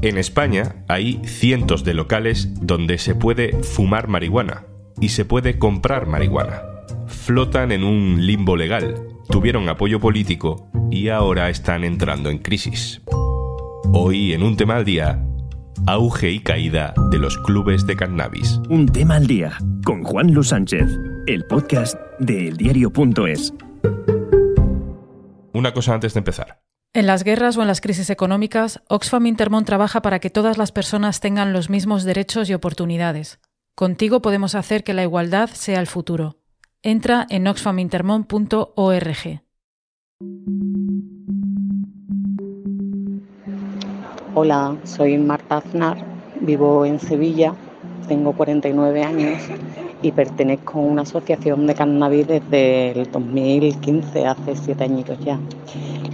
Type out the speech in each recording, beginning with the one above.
En España hay cientos de locales donde se puede fumar marihuana y se puede comprar marihuana. Flotan en un limbo legal, tuvieron apoyo político y ahora están entrando en crisis. Hoy en un tema al día, auge y caída de los clubes de cannabis. Un tema al día con Juan Luis Sánchez, el podcast de eldiario.es. Una cosa antes de empezar. En las guerras o en las crisis económicas, Oxfam Intermón trabaja para que todas las personas tengan los mismos derechos y oportunidades. Contigo podemos hacer que la igualdad sea el futuro. Entra en oxfamintermon.org. Hola, soy Marta Aznar, vivo en Sevilla, tengo 49 años y pertenezco a una asociación de cannabis desde el 2015, hace siete añitos ya.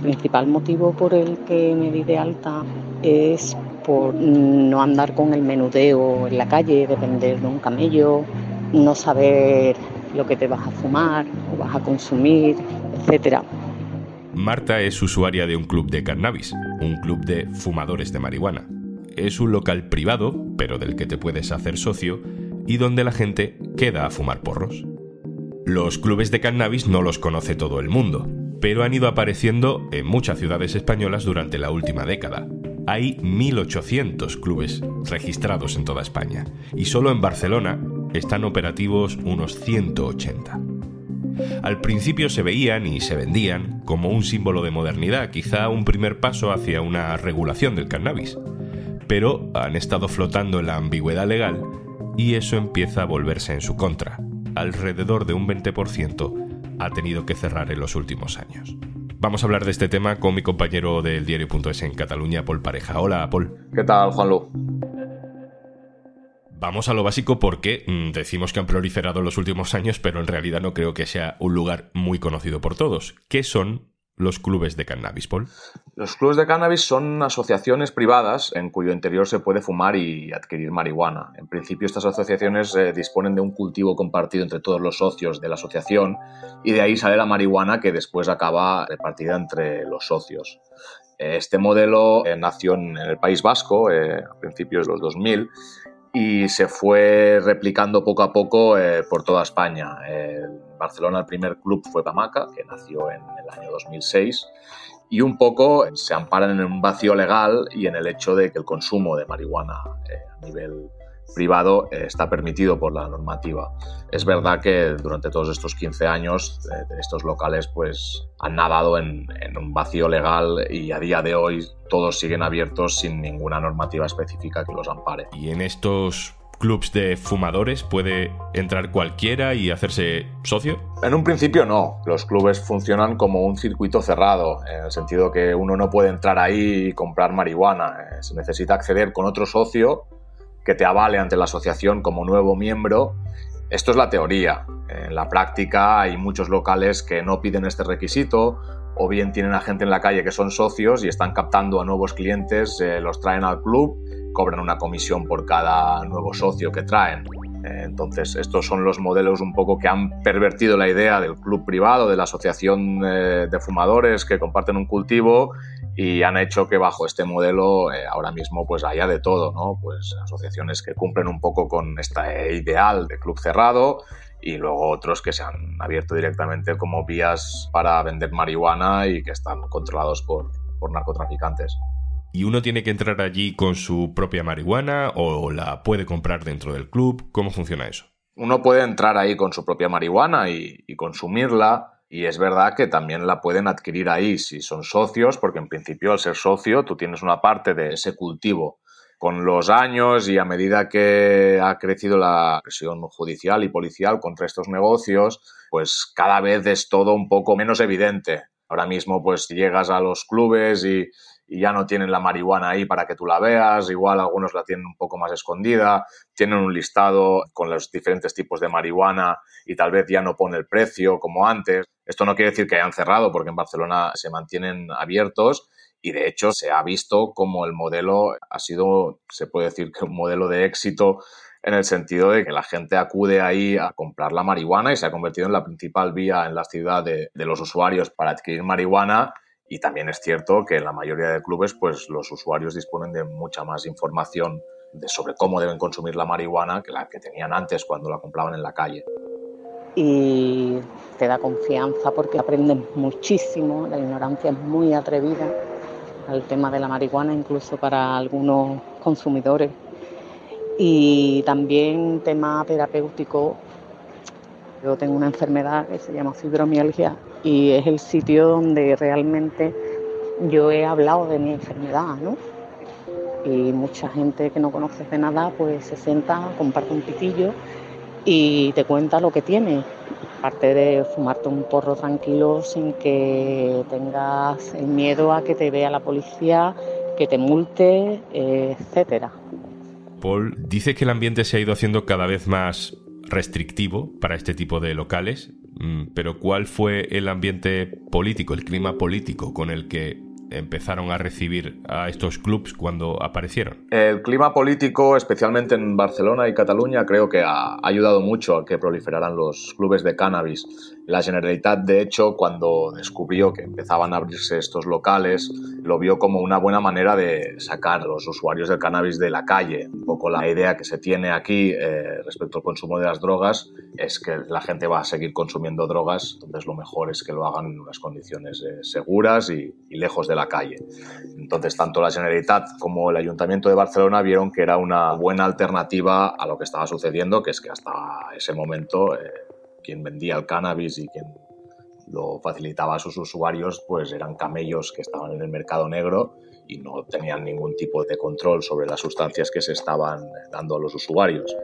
Principal motivo por el que me di de alta es por no andar con el menudeo en la calle, depender de un camello, no saber lo que te vas a fumar o vas a consumir, etcétera. Marta es usuaria de un club de cannabis, un club de fumadores de marihuana. Es un local privado, pero del que te puedes hacer socio, y donde la gente queda a fumar porros. Los clubes de cannabis no los conoce todo el mundo, pero han ido apareciendo en muchas ciudades españolas durante la última década. Hay 1.800 clubes registrados en toda España y solo en Barcelona están operativos unos 180. Al principio se veían y se vendían como un símbolo de modernidad, quizá un primer paso hacia una regulación del cannabis, pero han estado flotando en la ambigüedad legal y eso empieza a volverse en su contra. Alrededor de un 20% ha tenido que cerrar en los últimos años. Vamos a hablar de este tema con mi compañero del diario.es en Cataluña, Paul Pareja. Hola, Paul. ¿Qué tal, Juanlu? Vamos a lo básico porque mm, decimos que han proliferado en los últimos años, pero en realidad no creo que sea un lugar muy conocido por todos. ¿Qué son los clubes de cannabis, Paul? Los clubes de cannabis son asociaciones privadas en cuyo interior se puede fumar y adquirir marihuana. En principio, estas asociaciones eh, disponen de un cultivo compartido entre todos los socios de la asociación y de ahí sale la marihuana que después acaba repartida entre los socios. Este modelo eh, nació en el País Vasco eh, a principios de los 2000 y se fue replicando poco a poco por toda España. Barcelona el primer club fue Pamaca, que nació en el año 2006 y un poco se amparan en un vacío legal y en el hecho de que el consumo de marihuana eh, a nivel privado eh, está permitido por la normativa. Es verdad que durante todos estos 15 años eh, estos locales pues han nadado en, un vacío legal y a día de hoy todos siguen abiertos sin ninguna normativa específica que los ampare. Y en estos clubs de fumadores? ¿Puede entrar cualquiera y hacerse socio? En un principio no. Los clubes funcionan como un circuito cerrado, en el sentido que uno no puede entrar ahí y comprar marihuana. Eh, se necesita acceder con otro socio que te avale ante la asociación como nuevo miembro. Esto es la teoría. En la práctica hay muchos locales que no piden este requisito o bien tienen a gente en la calle que son socios y están captando a nuevos clientes, eh, los traen al club cobran una comisión por cada nuevo socio que traen. Eh, entonces, estos son los modelos un poco que han pervertido la idea del club privado, de la asociación eh, de fumadores que comparten un cultivo y han hecho que bajo este modelo eh, ahora mismo pues haya de todo, ¿no? Pues asociaciones que cumplen un poco con este ideal de club cerrado y luego otros que se han abierto directamente como vías para vender marihuana y que están controlados por, por narcotraficantes y uno tiene que entrar allí con su propia marihuana o la puede comprar dentro del club. ¿Cómo funciona eso? Uno puede entrar ahí con su propia marihuana y, consumirla. Y es verdad que también la pueden adquirir ahí si son socios, porque en principio al ser socio tú tienes una parte de ese cultivo. Con los años y a medida que ha crecido la presión judicial y policial contra estos negocios, pues cada vez es todo un poco menos evidente. Ahora mismo pues llegas a los clubes y, y ya no tienen la marihuana ahí para que tú la veas, igual algunos la tienen un poco más escondida, tienen un listado con los diferentes tipos de marihuana y tal vez ya no pone el precio como antes. Esto no quiere decir que hayan cerrado porque en Barcelona se mantienen abiertos y de hecho se ha visto como el modelo ha sido, se puede decir que un modelo de éxito en el sentido de que la gente acude ahí a comprar la marihuana y se ha convertido en la principal vía en la ciudad de, los usuarios para adquirir marihuana Y también es cierto que en la mayoría de clubes pues, los usuarios disponen de mucha más información sobre cómo deben consumir la marihuana que la que tenían antes cuando la compraban en la calle. Y te da confianza porque aprendes muchísimo, la ignorancia es muy atrevida al tema de la marihuana, incluso para algunos consumidores. Y también tema terapéutico. Yo tengo una enfermedad que se llama fibromialgia y es el sitio donde realmente yo he hablado de mi enfermedad, ¿no? Y mucha gente que no conoce de nada, pues se sienta, comparte un pitillo y te cuenta lo que tiene. Aparte de fumarte un porro tranquilo sin que tengas el miedo a que te vea la policía, que te multe, etcétera. Paul dice que el ambiente se ha ido haciendo cada vez más restrictivo para este tipo de locales, mm, pero ¿cuál fue el ambiente político, el clima político con el que empezaron a recibir a estos clubs cuando aparecieron? El clima político, especialmente en Barcelona y Cataluña, creo que ha ayudado mucho a que proliferaran los clubes de cannabis. La Generalitat, de hecho, cuando descubrió que empezaban a abrirse estos locales, lo vio como una buena manera de sacar a los usuarios del cannabis de la calle. Un poco la idea que se tiene aquí eh, respecto al consumo de las drogas es que la gente va a seguir consumiendo drogas, entonces lo mejor es que lo hagan en unas condiciones eh, seguras y, lejos de la calle. Entonces, tanto la Generalitat como el Ayuntamiento de Barcelona vieron que era una buena alternativa a lo que estaba sucediendo, que es que hasta ese momento eh, quien vendía el cannabis y quien lo facilitaba a sus usuarios, pues eran camellos que estaban en el mercado negro y no tenían ningún tipo de control sobre las sustancias que se estaban dando a los usuarios.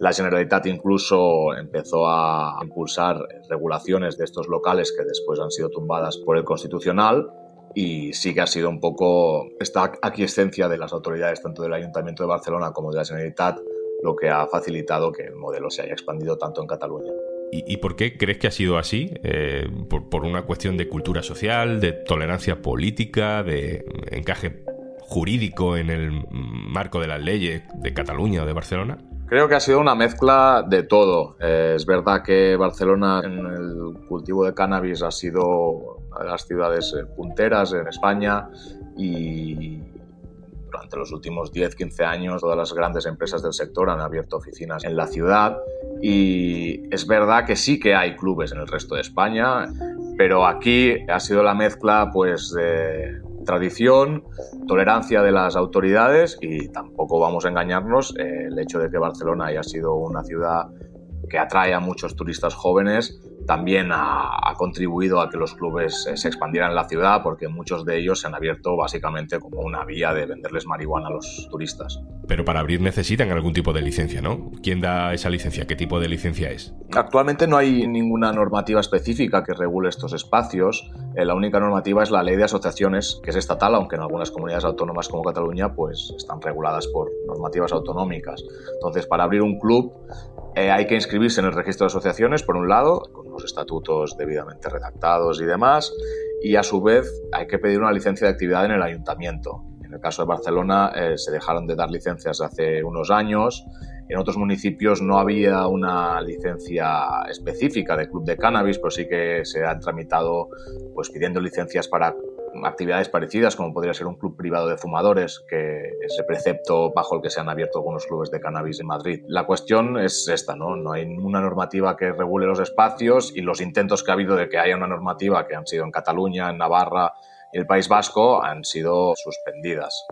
La Generalitat incluso empezó a impulsar regulaciones de estos locales que después han sido tumbadas por el Constitucional y sí que ha sido un poco esta aquiescencia de las autoridades, tanto del Ayuntamiento de Barcelona como de la Generalitat, lo que ha facilitado que el modelo se haya expandido tanto en Cataluña. ¿Y, por qué crees que ha sido así? Eh, por, una cuestión de cultura social, de tolerancia política, de encaje jurídico en el marco de las leyes de Cataluña o de Barcelona? Creo que ha sido una mezcla de todo. Eh, es verdad que Barcelona en el cultivo de cannabis ha sido una de las ciudades eh, punteras en España y durante los últimos 10-15 años todas las grandes empresas del sector han abierto oficinas en la ciudad y es verdad que sí que hay clubes en el resto de España, pero aquí ha sido la mezcla pues de tradición, tolerancia de las autoridades y tampoco vamos a engañarnos, eh, el hecho de que Barcelona haya sido una ciudad que atrae a muchos turistas jóvenes también ha, contribuido a que los clubes eh, se expandieran en la ciudad porque muchos de ellos se han abierto básicamente como una vía de venderles marihuana a los turistas. Pero para abrir necesitan algún tipo de licencia, ¿no? ¿Quién da esa licencia? ¿Qué tipo de licencia es? Actualmente no hay ninguna normativa específica que regule estos espacios. Eh, la única normativa es la ley de asociaciones, que es estatal, aunque en algunas comunidades autónomas como Cataluña pues están reguladas por normativas autonómicas. Entonces, para abrir un club eh, hay que inscribirse en el registro de asociaciones, por un lado, con unos estatutos debidamente redactados y demás, y a su vez hay que pedir una licencia de actividad en el ayuntamiento. En el caso de Barcelona eh, se dejaron de dar licencias hace unos años. En otros municipios no había una licencia específica de club de cannabis, pero sí que se han tramitado pues, pidiendo licencias para actividades parecidas, como podría ser un club privado de fumadores, que es el precepto bajo el que se han abierto algunos clubes de cannabis en Madrid. La cuestión es esta, ¿no? No hay una normativa que regule los espacios y los intentos que ha habido de que haya una normativa que han sido en Cataluña, en Navarra y el País Vasco han sido suspendidas.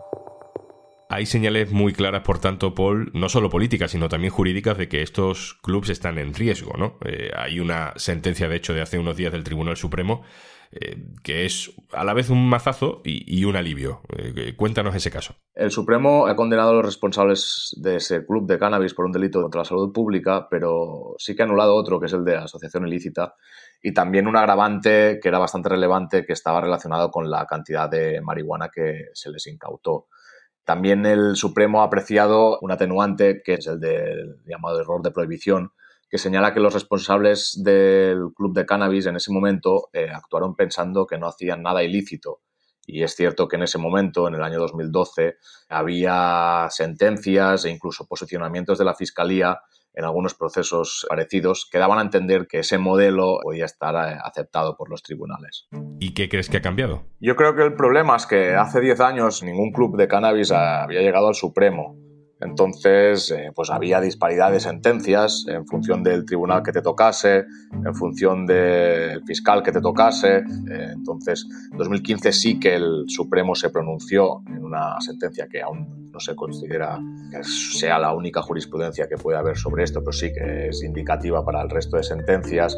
Hay señales muy claras, por tanto, Paul, no solo políticas, sino también jurídicas, de que estos clubes están en riesgo, ¿no? Eh, hay una sentencia, de hecho, de hace unos días del Tribunal Supremo eh, que es a la vez un mazazo y, un alivio. Eh, cuéntanos ese caso. El Supremo ha condenado a los responsables de ese club de cannabis por un delito contra la salud pública, pero sí que ha anulado otro, que es el de asociación ilícita, y también un agravante que era bastante relevante, que estaba relacionado con la cantidad de marihuana que se les incautó. También el Supremo ha apreciado un atenuante, que es el del llamado error de prohibición, que señala que los responsables del club de cannabis en ese momento eh, actuaron pensando que no hacían nada ilícito. Y es cierto que en ese momento, en el año 2012, había sentencias e incluso posicionamientos de la Fiscalía en algunos procesos parecidos que daban a entender que ese modelo podía estar eh, aceptado por los tribunales. ¿Y qué crees que ha cambiado? Yo creo que el problema es que hace 10 años ningún club de cannabis había llegado al Supremo. Entonces, eh, pues había disparidad de sentencias en función del tribunal que te tocase, en función del fiscal que te tocase. Eh, entonces, en 2015 sí que el Supremo se pronunció en una sentencia que aún no se considera que sea la única jurisprudencia que puede haber sobre esto, pero sí que es indicativa para el resto de sentencias.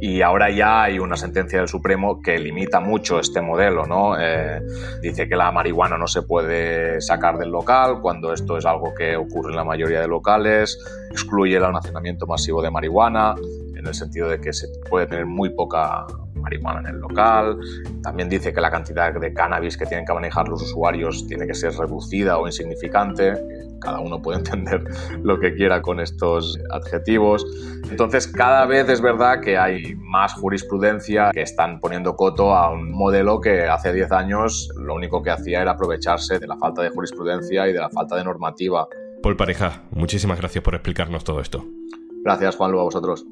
Y ahora ya hay una sentencia del Supremo que limita mucho este modelo, ¿no? Eh, dice que la marihuana no se puede sacar del local cuando esto es algo que ocurre en la mayoría de locales, excluye el almacenamiento masivo de marihuana, en el sentido de que se puede tener muy poca marihuana en el local. También dice que la cantidad de cannabis que tienen que manejar los usuarios tiene que ser reducida o insignificante. Cada uno puede entender lo que quiera con estos adjetivos. Entonces, cada vez es verdad que hay más jurisprudencia que están poniendo coto a un modelo que hace 10 años lo único que hacía era aprovecharse de la falta de jurisprudencia y de la falta de normativa. Paul Pareja, muchísimas gracias por explicarnos todo esto. Gracias, Juanlu, a vosotros.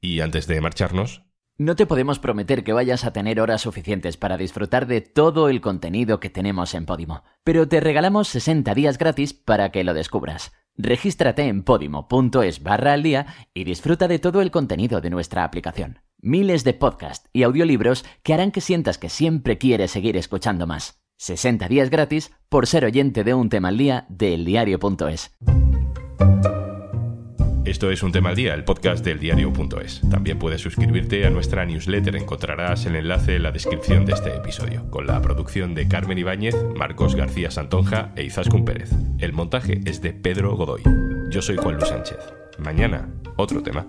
Y antes de marcharnos... No te podemos prometer que vayas a tener horas suficientes para disfrutar de todo el contenido que tenemos en Podimo, pero te regalamos 60 días gratis para que lo descubras. Regístrate en podimo.es barra al día y disfruta de todo el contenido de nuestra aplicación. Miles de podcasts y audiolibros que harán que sientas que siempre quieres seguir escuchando más. 60 días gratis por ser oyente de un tema al día de eldiario.es. Esto es Un Tema al Día, el podcast del diario.es. También puedes suscribirte a nuestra newsletter. Encontrarás el enlace en la descripción de este episodio, con la producción de Carmen Ibáñez, Marcos García Santonja e Izaskun Pérez. El montaje es de Pedro Godoy. Yo soy Juan Luis Sánchez. Mañana, otro tema.